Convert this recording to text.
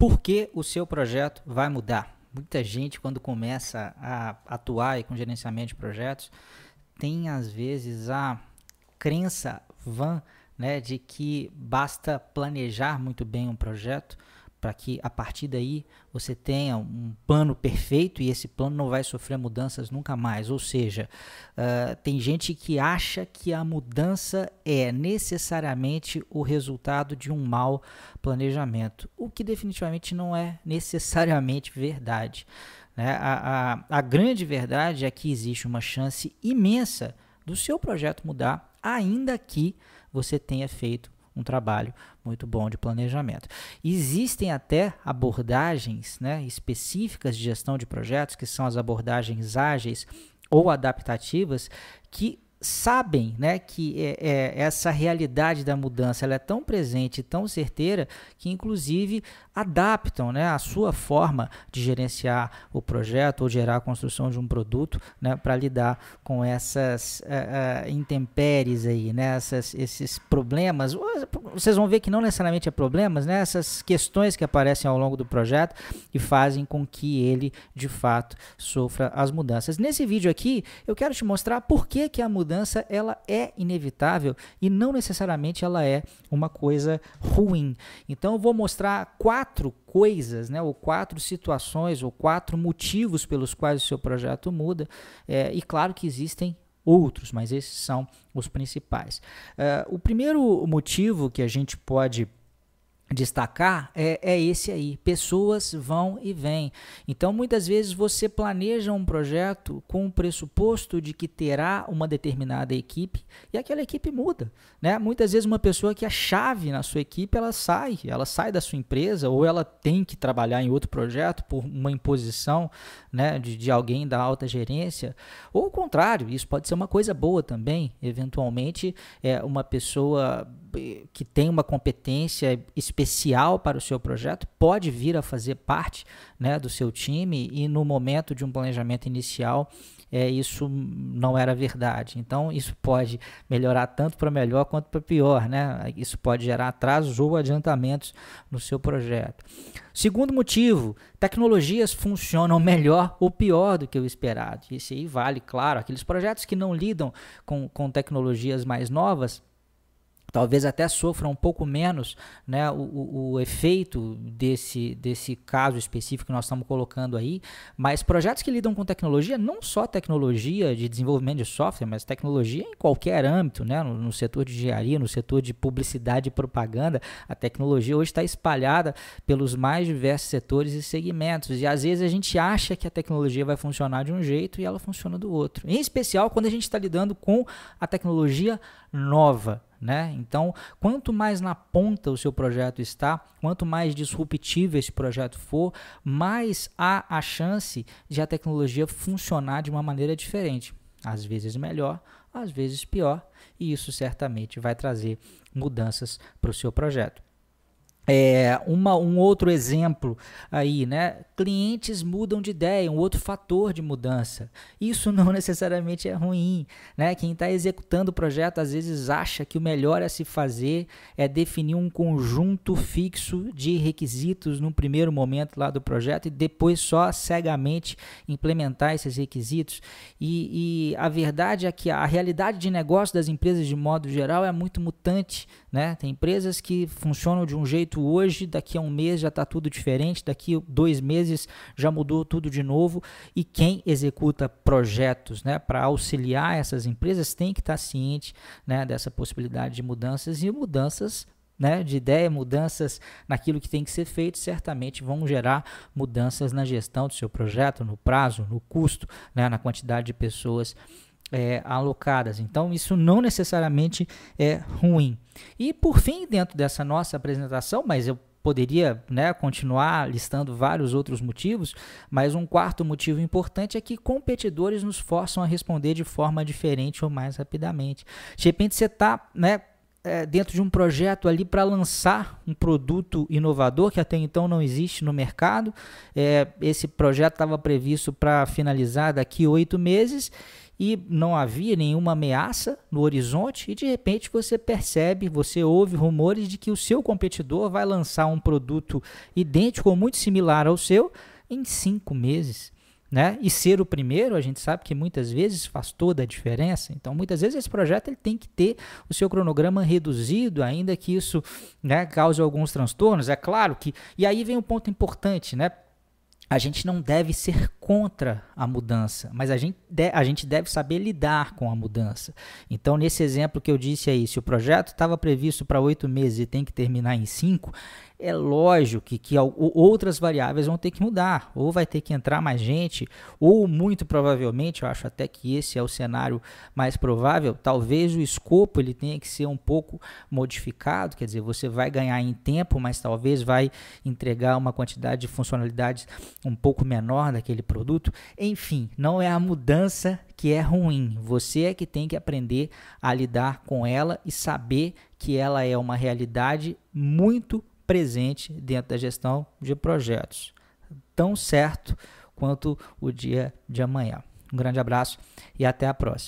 por que o seu projeto vai mudar. Muita gente, quando começa a atuar com gerenciamento de projetos, tem às vezes a crença vã né, de que basta planejar muito bem um projeto para que a partir daí você tenha um plano perfeito e esse plano não vai sofrer mudanças nunca mais. Ou seja, uh, tem gente que acha que a mudança é necessariamente o resultado de um mau planejamento, o que definitivamente não é necessariamente verdade. Né? A, a, a grande verdade é que existe uma chance imensa do seu projeto mudar, ainda que você tenha feito um trabalho muito bom de planejamento. Existem até abordagens né, específicas de gestão de projetos, que são as abordagens ágeis ou adaptativas, que sabem né, que é, é, essa realidade da mudança ela é tão presente, tão certeira, que inclusive adaptam né, a sua forma de gerenciar o projeto ou gerar a construção de um produto né, para lidar com essas uh, uh, intempéries aí, né, essas, esses problemas. Vocês vão ver que não necessariamente é problemas, né, essas questões que aparecem ao longo do projeto e fazem com que ele de fato sofra as mudanças. Nesse vídeo aqui eu quero te mostrar por que, que a mudança ela é inevitável e não necessariamente ela é uma coisa ruim. Então eu vou mostrar quatro coisas, né, ou quatro situações, ou quatro motivos pelos quais o seu projeto muda. É, e claro que existem outros, mas esses são os principais. É, o primeiro motivo que a gente pode destacar é, é esse aí. Pessoas vão e vêm. Então, muitas vezes você planeja um projeto com o pressuposto de que terá uma determinada equipe e aquela equipe muda. Né? Muitas vezes uma pessoa que é chave na sua equipe, ela sai, ela sai da sua empresa ou ela tem que trabalhar em outro projeto por uma imposição né, de, de alguém da alta gerência. Ou o contrário, isso pode ser uma coisa boa também. Eventualmente, é uma pessoa que tem uma competência especial para o seu projeto pode vir a fazer parte né, do seu time e no momento de um planejamento inicial é, isso não era verdade. Então isso pode melhorar tanto para melhor quanto para pior, né? Isso pode gerar atrasos ou adiantamentos no seu projeto. Segundo motivo, tecnologias funcionam melhor ou pior do que o esperado. Isso aí vale, claro, aqueles projetos que não lidam com, com tecnologias mais novas talvez até sofra um pouco menos né, o, o, o, efeito desse, desse caso específico que nós estamos colocando aí, mas projetos que lidam com tecnologia, não só tecnologia de desenvolvimento de software, mas tecnologia em qualquer âmbito, né, no, no setor de engenharia, no setor de publicidade e propaganda, a tecnologia hoje está espalhada pelos mais diversos setores e segmentos, e às vezes a gente acha que a tecnologia vai funcionar de um jeito e ela funciona do outro, em especial quando a gente está lidando com a tecnologia nova, né? Então, quanto mais na ponta o seu projeto está, quanto mais disruptivo esse projeto for, mais há a chance de a tecnologia funcionar de uma maneira diferente. Às vezes melhor, às vezes pior, e isso certamente vai trazer mudanças para o seu projeto. É, uma, um outro exemplo aí, né? Clientes mudam de ideia, um outro fator de mudança. Isso não necessariamente é ruim, né? Quem está executando o projeto às vezes acha que o melhor a se fazer é definir um conjunto fixo de requisitos no primeiro momento lá do projeto e depois só cegamente implementar esses requisitos. E, e a verdade é que a realidade de negócio das empresas de modo geral é muito mutante, né? Tem empresas que funcionam de um jeito hoje, daqui a um mês já está tudo diferente, daqui a dois meses já mudou tudo de novo. E quem executa projetos né, para auxiliar essas empresas tem que estar tá ciente né, dessa possibilidade de mudanças e mudanças né, de ideia, mudanças naquilo que tem que ser feito, certamente vão gerar mudanças na gestão do seu projeto, no prazo, no custo, né, na quantidade de pessoas é, alocadas. Então, isso não necessariamente é ruim. E por fim, dentro dessa nossa apresentação, mas eu poderia né, continuar listando vários outros motivos, mas um quarto motivo importante é que competidores nos forçam a responder de forma diferente ou mais rapidamente. De repente você está né, é, dentro de um projeto ali para lançar um produto inovador que até então não existe no mercado. É, esse projeto estava previsto para finalizar daqui oito meses e não havia nenhuma ameaça no horizonte e de repente você percebe, você ouve rumores de que o seu competidor vai lançar um produto idêntico ou muito similar ao seu em cinco meses. Né? E ser o primeiro, a gente sabe que muitas vezes faz toda a diferença. Então, muitas vezes esse projeto ele tem que ter o seu cronograma reduzido, ainda que isso né, cause alguns transtornos. É claro que. E aí vem um ponto importante, né? a gente não deve ser contra a mudança, mas a gente, de, a gente deve saber lidar com a mudança. Então, nesse exemplo que eu disse aí, se o projeto estava previsto para oito meses e tem que terminar em cinco, é lógico que, que outras variáveis vão ter que mudar, ou vai ter que entrar mais gente, ou muito provavelmente, eu acho até que esse é o cenário mais provável, talvez o escopo ele tenha que ser um pouco modificado, quer dizer, você vai ganhar em tempo, mas talvez vai entregar uma quantidade de funcionalidades um pouco menor daquele produto. Enfim, não é a mudança que é ruim, você é que tem que aprender a lidar com ela e saber que ela é uma realidade muito presente dentro da gestão de projetos, tão certo quanto o dia de amanhã. Um grande abraço e até a próxima.